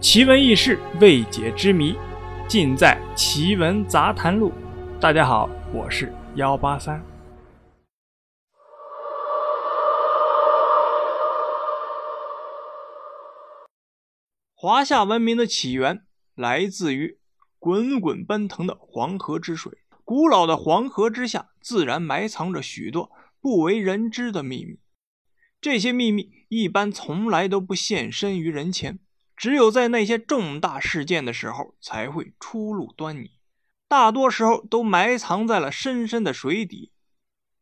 奇闻异事、未解之谜，尽在《奇闻杂谈录》。大家好，我是幺八三。华夏文明的起源来自于滚滚奔腾的黄河之水。古老的黄河之下，自然埋藏着许多不为人知的秘密。这些秘密一般从来都不现身于人前。只有在那些重大事件的时候才会初露端倪，大多时候都埋藏在了深深的水底。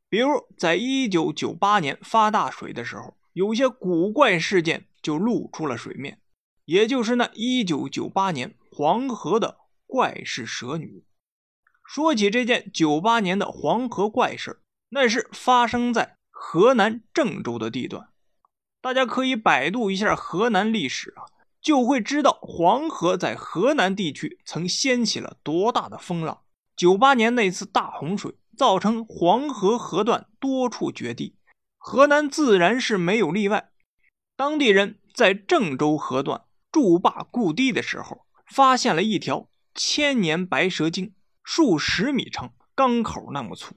比如，在一九九八年发大水的时候，有些古怪事件就露出了水面，也就是那一九九八年黄河的怪事蛇女。说起这件九八年的黄河怪事，那是发生在河南郑州的地段。大家可以百度一下河南历史啊。就会知道黄河在河南地区曾掀起了多大的风浪。九八年那次大洪水造成黄河河段多处决堤，河南自然是没有例外。当地人在郑州河段筑坝固堤的时候，发现了一条千年白蛇精，数十米长，缸口那么粗，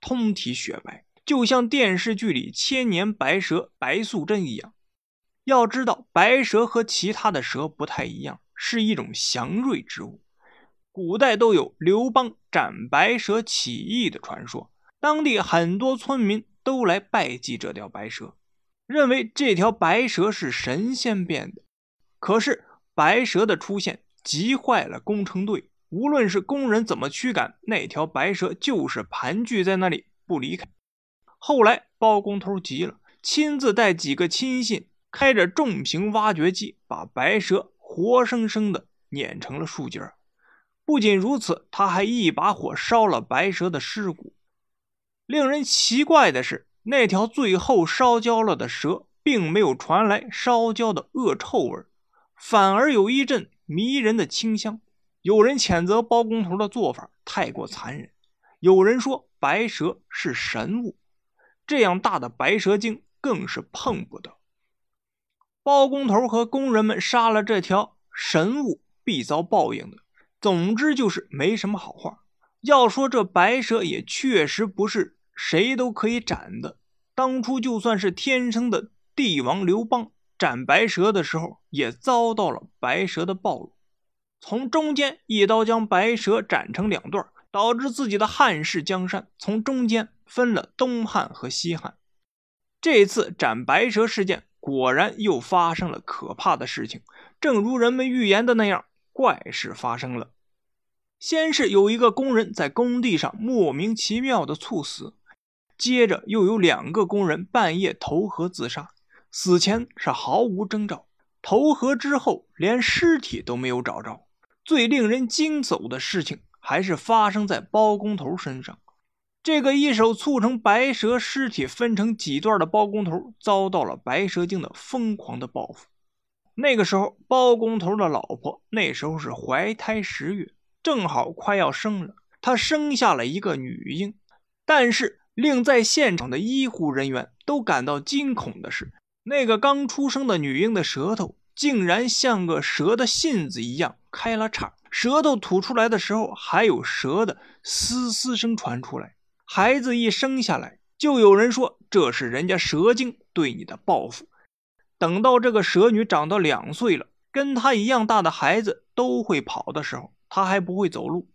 通体雪白，就像电视剧里千年白蛇白素贞一样。要知道，白蛇和其他的蛇不太一样，是一种祥瑞之物。古代都有刘邦斩白蛇起义的传说，当地很多村民都来拜祭这条白蛇，认为这条白蛇是神仙变的。可是白蛇的出现急坏了工程队，无论是工人怎么驱赶，那条白蛇就是盘踞在那里不离开。后来包工头急了，亲自带几个亲信。开着重型挖掘机，把白蛇活生生的碾成了树尖不仅如此，他还一把火烧了白蛇的尸骨。令人奇怪的是，那条最后烧焦了的蛇，并没有传来烧焦的恶臭味，反而有一阵迷人的清香。有人谴责包工头的做法太过残忍，有人说白蛇是神物，这样大的白蛇精更是碰不得。包工头和工人们杀了这条神物，必遭报应的。总之就是没什么好话。要说这白蛇也确实不是谁都可以斩的。当初就算是天生的帝王刘邦斩白蛇的时候，也遭到了白蛇的暴露，从中间一刀将白蛇斩成两段，导致自己的汉室江山从中间分了东汉和西汉。这次斩白蛇事件。果然又发生了可怕的事情，正如人们预言的那样，怪事发生了。先是有一个工人在工地上莫名其妙的猝死，接着又有两个工人半夜投河自杀，死前是毫无征兆，投河之后连尸体都没有找着。最令人惊悚的事情还是发生在包工头身上。这个一手促成白蛇尸体分成几段的包工头，遭到了白蛇精的疯狂的报复。那个时候，包工头的老婆那时候是怀胎十月，正好快要生了。她生下了一个女婴，但是令在现场的医护人员都感到惊恐的是，那个刚出生的女婴的舌头竟然像个蛇的信子一样开了叉，舌头吐出来的时候还有蛇的嘶嘶声传出来。孩子一生下来，就有人说这是人家蛇精对你的报复。等到这个蛇女长到两岁了，跟她一样大的孩子都会跑的时候，她还不会走路，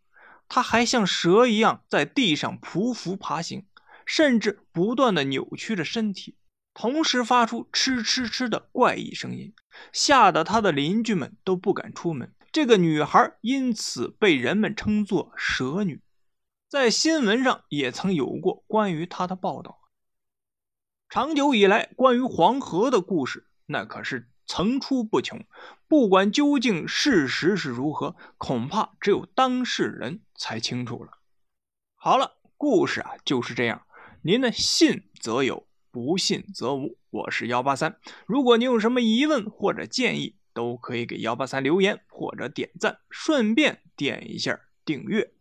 她还像蛇一样在地上匍匐爬行，甚至不断的扭曲着身体，同时发出哧哧哧的怪异声音，吓得她的邻居们都不敢出门。这个女孩因此被人们称作蛇女。在新闻上也曾有过关于他的报道。长久以来，关于黄河的故事那可是层出不穷。不管究竟事实是如何，恐怕只有当事人才清楚了。好了，故事啊就是这样。您呢，信则有，不信则无。我是幺八三。如果您有什么疑问或者建议，都可以给幺八三留言或者点赞，顺便点一下订阅。